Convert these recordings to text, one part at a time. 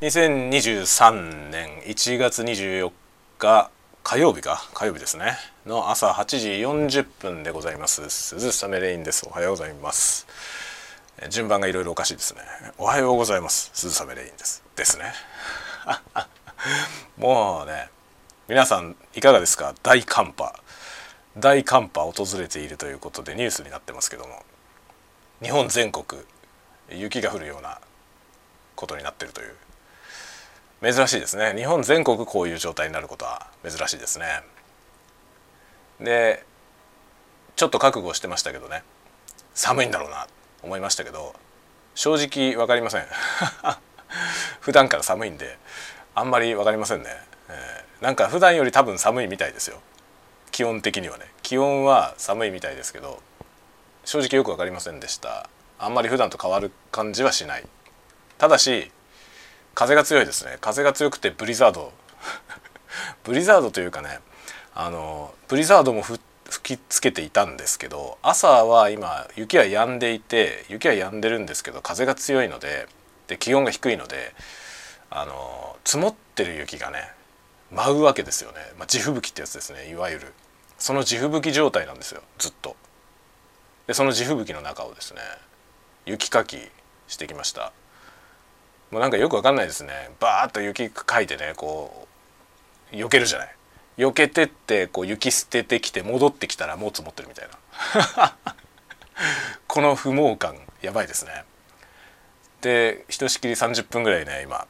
2023年1月24日火曜日か。火曜日ですね。の朝8時40分でございます。鈴雨レインです。おはようございます。順番がいろいろおかしいですね。おはようございます。鈴雨レインです。ですね。もうね皆さんいかがですか？大寒波。大寒波訪れているということでニュースになってますけども。日本全国雪が降るようなことになっているという珍しいですね。日本全国こういう状態になることは珍しいですね。でちょっと覚悟してましたけどね。寒いんだろうな思いましたけど正直分かりません。普段から寒いんであんまり分かりませんね、えー、なんか普段より多分寒いみたいですよ。気温的にはね。気温は寒いみたいですけど正直よく分かりませんでした。あんまり普段と変わる感じはしない。ただし風が強いですね。風が強くてブリザード。ブリザードというかねあのブリザードも吹きつけていたんですけど朝は今雪は止んでいて雪は止んでるんですけど風が強いのでで気温が低いのであの積もってる雪がね舞うわけですよね、まあ、地吹雪ってやつですねいわゆる。その地吹雪状態なんですよずっと。でその地吹雪の中をですね雪かきしてきました。もうなんかよくわかんないですね。バーッと雪かいてねこう避けるじゃない。避けてってこう雪捨ててきて戻ってきたらもう積もってるみたいな。この不毛感やばいですね。でひとしきり30分ぐらいね今、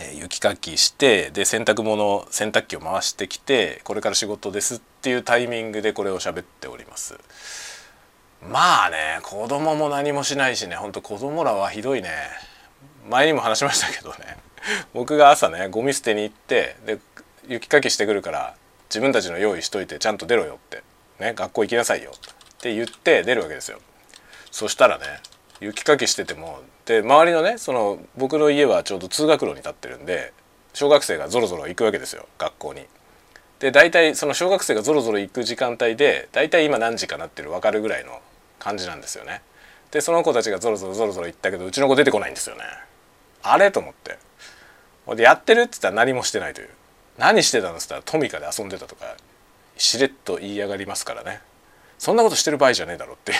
えー、雪かきしてで洗濯物洗濯機を回してきてこれから仕事ですっていうタイミングでこれを喋っております。まあね子供も何もしないしねほんと子供らはひどいね。前にも話しましたけどね 僕が朝ねゴミ捨てに行ってで雪かきしてくるから自分たちの用意しといてちゃんと出ろよってね学校行きなさいよって言って出るわけですよそしたらね雪かきしててもで周りのねその僕の家はちょうど通学路に立ってるんで小学生がぞろぞろ行くわけですよ学校に。で大体その小学生がぞろぞろ行く時間帯で大体今何時かなってる分かるぐらいの感じなんですよね。でその子たちがぞろぞろぞろぞろ行ったけどうちの子出てこないんですよね。あれ？と思って。でやってるって言ったら何もしてないという。何してたのっつったらトミカで遊んでたとかしれっと言い上がりますからね。そんなことしてる場合じゃねえだろって。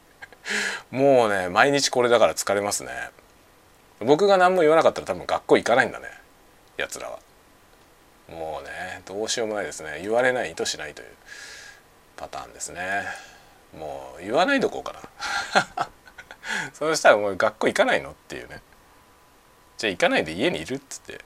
もうね毎日これだから疲れますね。僕が何も言わなかったら多分学校行かないんだね。やつらは。もうねどうしようもないですね。言われないとしないという。パターンですね。もう言わないどこうかな。そうしたらもう学校行かないの？っていうね。じゃあ行かないで家にいるっつって。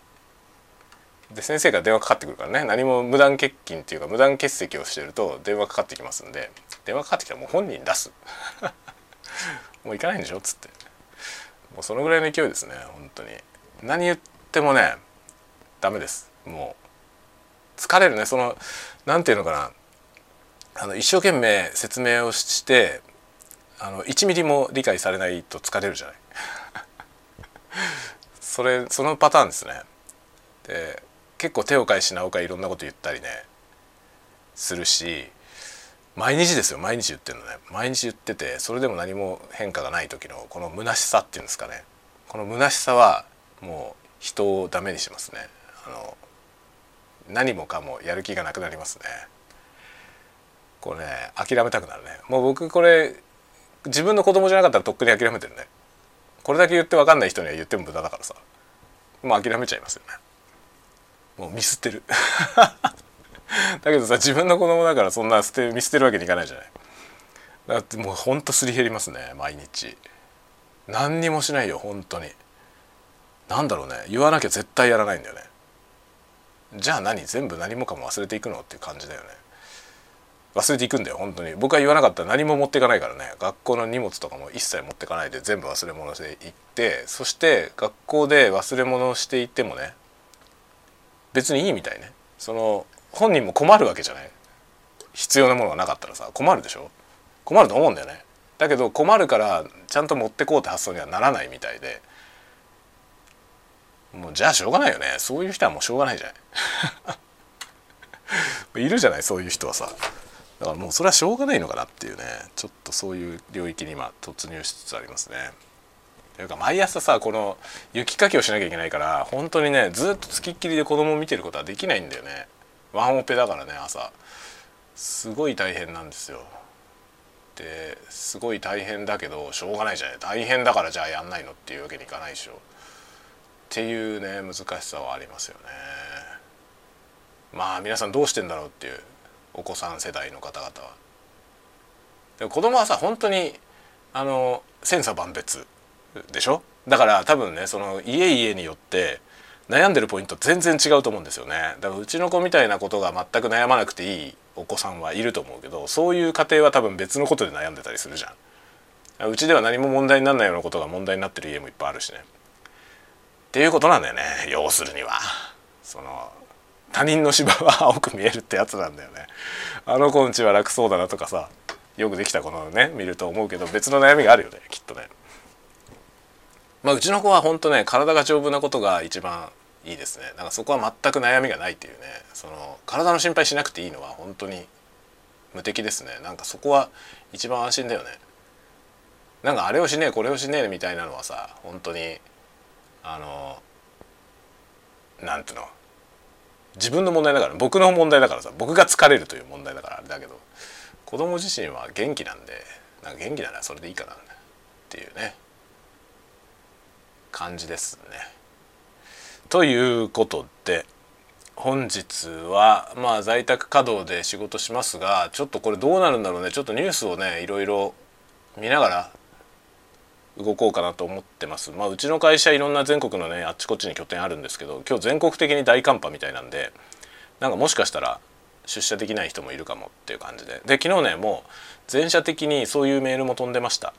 で先生が電話かかってくるからね。何も無断欠勤っていうか無断欠席をしてると電話かかってきますんで。電話かかってきたらもう本人出す。もう行かないんでしょっつって。もうそのぐらいの勢いですね本当に。何言ってもねダメです。もう疲れるね。その何て言うのかな。あの一生懸命説明をしてあの1ミリも理解されないと疲れるじゃない。それそのパターンですね。で結構手を変え品を変えいろんなこと言ったりねするし毎日ですよ。毎日言ってるのね。毎日言っててそれでも何も変化がない時のこの虚しさっていうんですかね。この虚しさはもう人をダメにしますね。あの何もかもやる気がなくなりますね。これね諦めたくなるね。もう僕これ自分の子供じゃなかったらとっくに諦めてるね。これだけ言って分かんない人には言っても無駄だからさ。もう諦めちゃいますよね。もうミスってる。だけどさ自分の子供だからそんな捨て見捨てるわけにいかないじゃない。だってもうほんとすり減りますね毎日。何にもしないよ本当に。何だろうね言わなきゃ絶対やらないんだよね。じゃあ何全部何もかも忘れていくの？っていう感じだよね。忘れていくんだよ本当に。僕は言わなかったら何も持っていかないからね。学校の荷物とかも一切持ってかないで全部忘れ物していってそして学校で忘れ物をしていてもね別にいいみたいね。その本人も困るわけじゃない。必要なものがなかったらさ困るでしょ。困ると思うんだよね。だけど困るからちゃんと持ってこうって発想にはならないみたいで。もうじゃあしょうがないよね。そういう人はもうしょうがないじゃない。いるじゃないそういう人はさ。だからもうそれはしょうがないのかなっていうねちょっとそういう領域に今突入しつつありますね。というか毎朝さこの雪かきをしなきゃいけないから本当にねずっとつきっきりで子供を見てることはできないんだよね。ワンオペだからね朝。すごい大変なんですよ。ですごい大変だけどしょうがないじゃない。大変だからじゃあやんないのっていうわけにいかないでしょ。っていうね難しさはありますよね。まあ皆さんどうしてんだろうっていう。お子さん世代の方々は。でも子供はさ本当にあの千差万別でしょ？だから多分ねその家々によって悩んでるポイント全然違うと思うんですよね。だからうちの子みたいなことが全く悩まなくていいお子さんはいると思うけどそういう家庭は多分別のことで悩んでたりするじゃん。うちでは何も問題にならないようなことが問題になってる家もいっぱいあるしね。っていうことなんだよね要するには。その他人の芝は青く見えるってやつなんだよね。あの子んちは楽そうだなとかさよくできた子のね見ると思うけど別の悩みがあるよねきっとね。まあうちの子は本当ね体が丈夫なことが一番いいですね。なんかそこは全く悩みがないっていうね。その体の心配しなくていいのは本当に無敵ですね。なんかそこは一番安心だよね。なんかあれをしねえこれをしねえみたいなのはさ本当にあのなんていうの自分の問題だから僕の問題だからさ僕が疲れるという問題だからあれだけど子供自身は元気なんでなんか元気ならそれでいいかなっていうね感じですね。ということで本日はまあ在宅稼働で仕事しますがちょっとこれどうなるんだろうねちょっとニュースをねいろいろ見ながら動こうかなと思ってます。まあうちの会社いろんな全国のねあっちこっちに拠点あるんですけど今日全国的に大寒波みたいなんでなんかもしかしたら出社できない人もいるかもっていう感じで。で昨日ねもう全社的にそういうメールも飛んでました。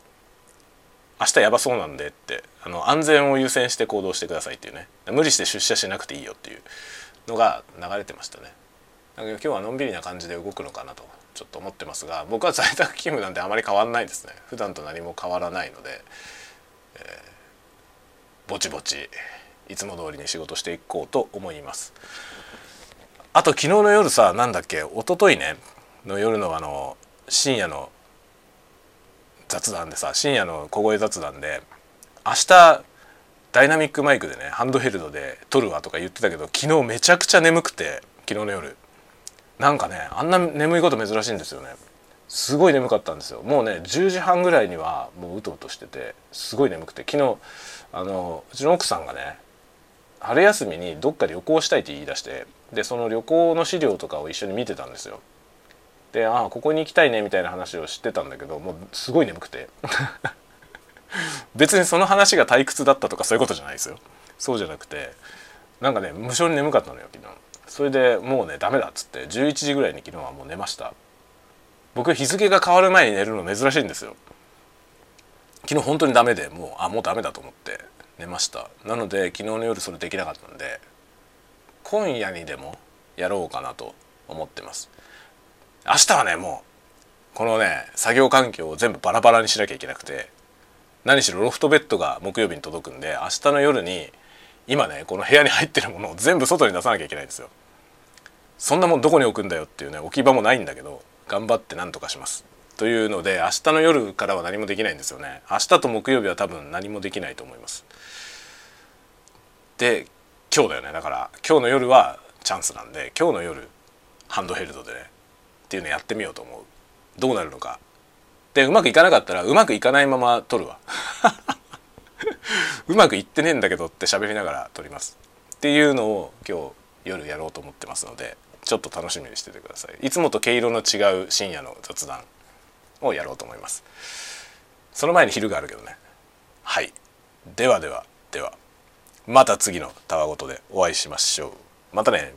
明日やばそうなんでってあの安全を優先して行動してくださいっていうね。無理して出社しなくていいよっていうのが流れてましたね。だけど今日はのんびりな感じで動くのかなとちょっと思ってますが僕は在宅勤務なんてあまり変わんないですね。普段と何も変わらないので、えー、ぼちぼちいつも通りに仕事していこうと思います。あと昨日の夜さなんだっけ一昨日ねの夜のあの深夜の雑談でさ深夜の小声雑談で明日ダイナミックマイクでねハンドヘルドで撮るわとか言ってたけど昨日めちゃくちゃ眠くて昨日の夜。なんかねあんな眠いこと珍しいんですよね。すごい眠かったんですよ。もうね10時半ぐらいにはもううとうとしててすごい眠くて。昨日あのうちの奥さんがね春休みにどっか旅行したいって言い出してでその旅行の資料とかを一緒に見てたんですよ。でああここに行きたいねみたいな話を知ってたんだけどもうすごい眠くて。別にその話が退屈だったとかそういうことじゃないですよ。そうじゃなくてなんかね無性に眠かったのよ昨日。それでもうねダメだっつって11時ぐらいに昨日はもう寝ました。僕日付が変わる前に寝るの珍しいんですよ。昨日本当にダメでもうあもうダメだと思って寝ました。なので昨日の夜それできなかったんで今夜にでもやろうかなと思ってます。明日はねもうこのね作業環境を全部バラバラにしなきゃいけなくて何しろロフトベッドが木曜日に届くんで明日の夜に今ねこの部屋に入ってるものを全部外に出さなきゃいけないんですよ。そんなもんどこに置くんだよっていうね置き場もないんだけど頑張って何とかします。というので明日の夜からは何もできないんですよね。明日と木曜日は多分何もできないと思います。で今日だよね。だから今日の夜はチャンスなんで今日の夜ハンドヘルドでねっていうのやってみようと思う。どうなるのか。でうまくいかなかったらうまくいかないまま撮るわ。うまくいってねえんだけどって喋りながら撮ります。っていうのを今日夜やろうと思ってますのでちょっと楽しみにしててください。いつもと毛色の違う深夜の雑談をやろうと思います。その前に昼があるけどね。はい。ではではでは。また次のたわごとでお会いしましょう。またね。